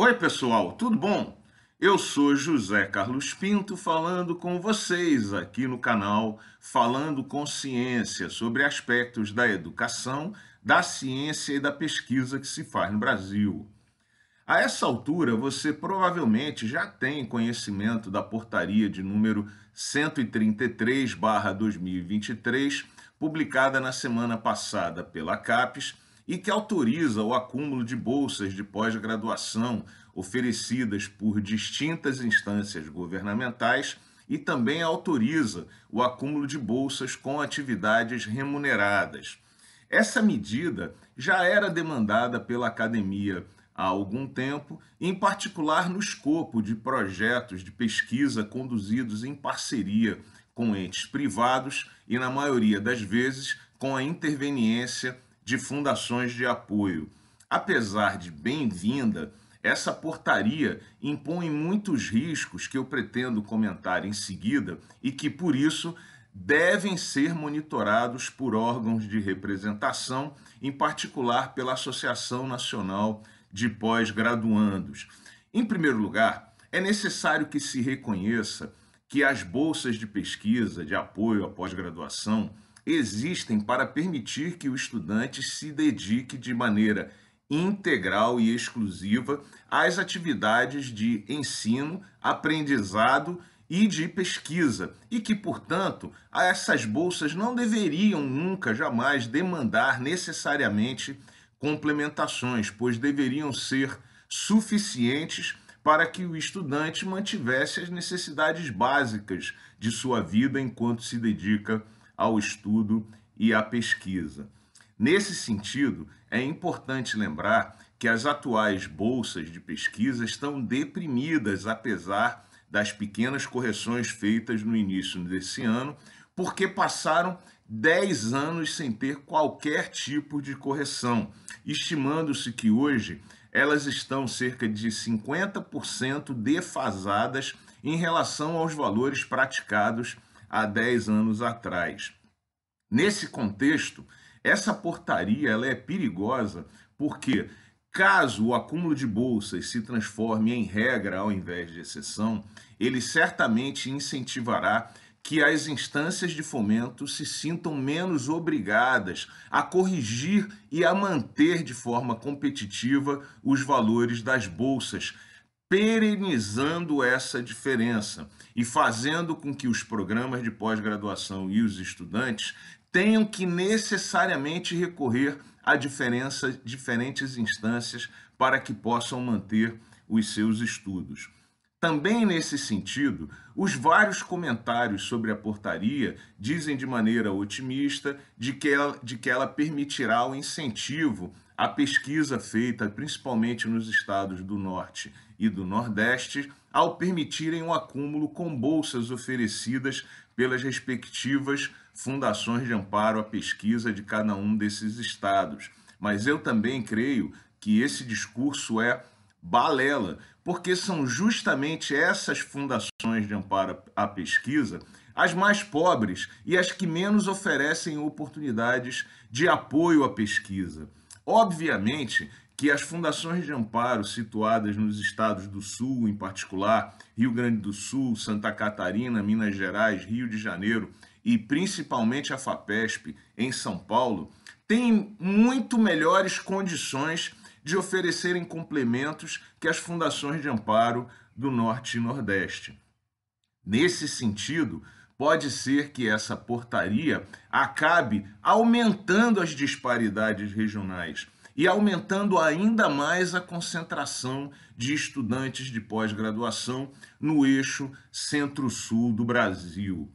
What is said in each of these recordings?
Oi, pessoal, tudo bom? Eu sou José Carlos Pinto falando com vocês aqui no canal Falando com Ciência sobre aspectos da educação, da ciência e da pesquisa que se faz no Brasil. A essa altura, você provavelmente já tem conhecimento da portaria de número 133/2023, publicada na semana passada pela CAPES e que autoriza o acúmulo de bolsas de pós-graduação oferecidas por distintas instâncias governamentais e também autoriza o acúmulo de bolsas com atividades remuneradas. Essa medida já era demandada pela academia há algum tempo, em particular no escopo de projetos de pesquisa conduzidos em parceria com entes privados e, na maioria das vezes, com a interveniência de fundações de apoio. Apesar de bem-vinda, essa portaria impõe muitos riscos que eu pretendo comentar em seguida e que, por isso, devem ser monitorados por órgãos de representação, em particular pela Associação Nacional de Pós-Graduandos. Em primeiro lugar, é necessário que se reconheça que as bolsas de pesquisa de apoio à pós-graduação existem para permitir que o estudante se dedique de maneira integral e exclusiva às atividades de ensino, aprendizado e de pesquisa, e que, portanto, essas bolsas não deveriam nunca, jamais demandar necessariamente complementações, pois deveriam ser suficientes para que o estudante mantivesse as necessidades básicas de sua vida enquanto se dedica ao estudo e à pesquisa. Nesse sentido, é importante lembrar que as atuais bolsas de pesquisa estão deprimidas, apesar das pequenas correções feitas no início desse ano, porque passaram 10 anos sem ter qualquer tipo de correção, estimando-se que hoje elas estão cerca de 50% defasadas em relação aos valores praticados há 10 anos atrás. Nesse contexto, essa portaria ela é perigosa porque, caso o acúmulo de bolsas se transforme em regra ao invés de exceção, ele certamente incentivará que as instâncias de fomento se sintam menos obrigadas a corrigir e a manter de forma competitiva os valores das bolsas, perenizando essa diferença e fazendo com que os programas de pós-graduação e os estudantes tenham que necessariamente recorrer a diferentes instâncias para que possam manter os seus estudos. Também nesse sentido, os vários comentários sobre a portaria dizem de maneira otimista de que ela, de que ela permitirá o incentivo à pesquisa feita principalmente nos estados do Norte e do Nordeste, ao permitirem o um acúmulo com bolsas oferecidas pelas respectivas fundações de amparo à pesquisa de cada um desses estados. Mas eu também creio que esse discurso é balela, porque são justamente essas fundações de amparo à pesquisa as mais pobres e as que menos oferecem oportunidades de apoio à pesquisa. Obviamente que as fundações de amparo situadas nos estados do Sul, em particular Rio Grande do Sul, Santa Catarina, Minas Gerais, Rio de Janeiro e principalmente a FAPESP em São Paulo, têm muito melhores condições de oferecerem complementos que as fundações de amparo do Norte e Nordeste. Nesse sentido, pode ser que essa portaria acabe aumentando as disparidades regionais e aumentando ainda mais a concentração de estudantes de pós-graduação no eixo centro-sul do Brasil.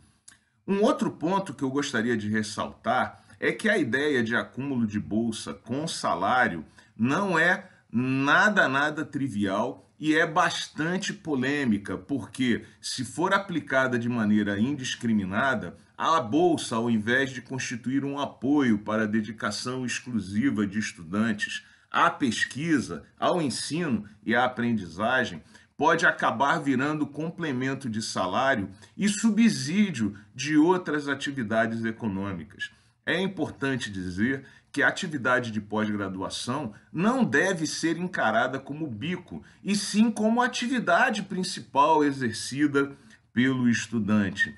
Um outro ponto que eu gostaria de ressaltar é que a ideia de acúmulo de bolsa com salário não é nada, nada trivial e é bastante polêmica, porque se for aplicada de maneira indiscriminada, a bolsa, ao invés de constituir um apoio para a dedicação exclusiva de estudantes à pesquisa, ao ensino e à aprendizagem, pode acabar virando complemento de salário e subsídio de outras atividades econômicas. É importante dizer que a atividade de pós-graduação não deve ser encarada como bico, e sim como atividade principal exercida pelo estudante.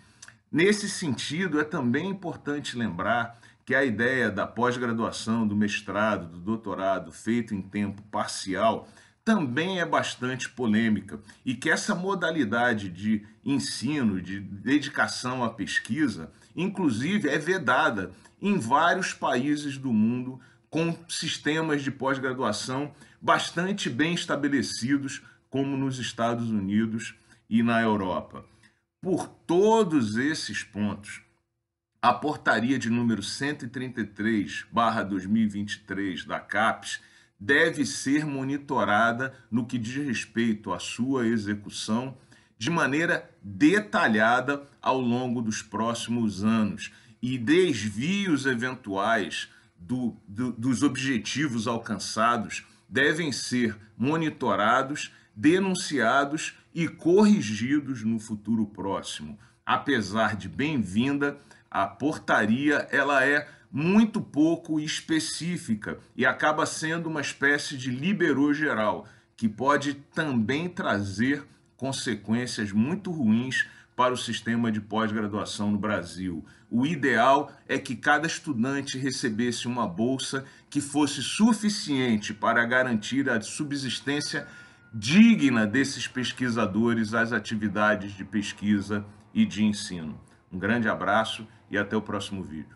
Nesse sentido, é também importante lembrar que a ideia da pós-graduação, do mestrado, do doutorado feito em tempo parcial também é bastante polêmica e que essa modalidade de ensino, de dedicação à pesquisa, inclusive é vedada em vários países do mundo com sistemas de pós-graduação bastante bem estabelecidos, como nos Estados Unidos e na Europa. Por todos esses pontos, a portaria de número 133/2023 da CAPES deve ser monitorada no que diz respeito à sua execução de maneira detalhada ao longo dos próximos anos e desvios eventuais do, do, dos objetivos alcançados devem ser monitorados, denunciados e corrigidos no futuro próximo. Apesar de bem-vinda, a portaria ela é muito pouco específica e acaba sendo uma espécie de liberou geral, que pode também trazer consequências muito ruins para o sistema de pós-graduação no Brasil. O ideal é que cada estudante recebesse uma bolsa que fosse suficiente para garantir a subsistência digna desses pesquisadores às atividades de pesquisa e de ensino. Um grande abraço e até o próximo vídeo.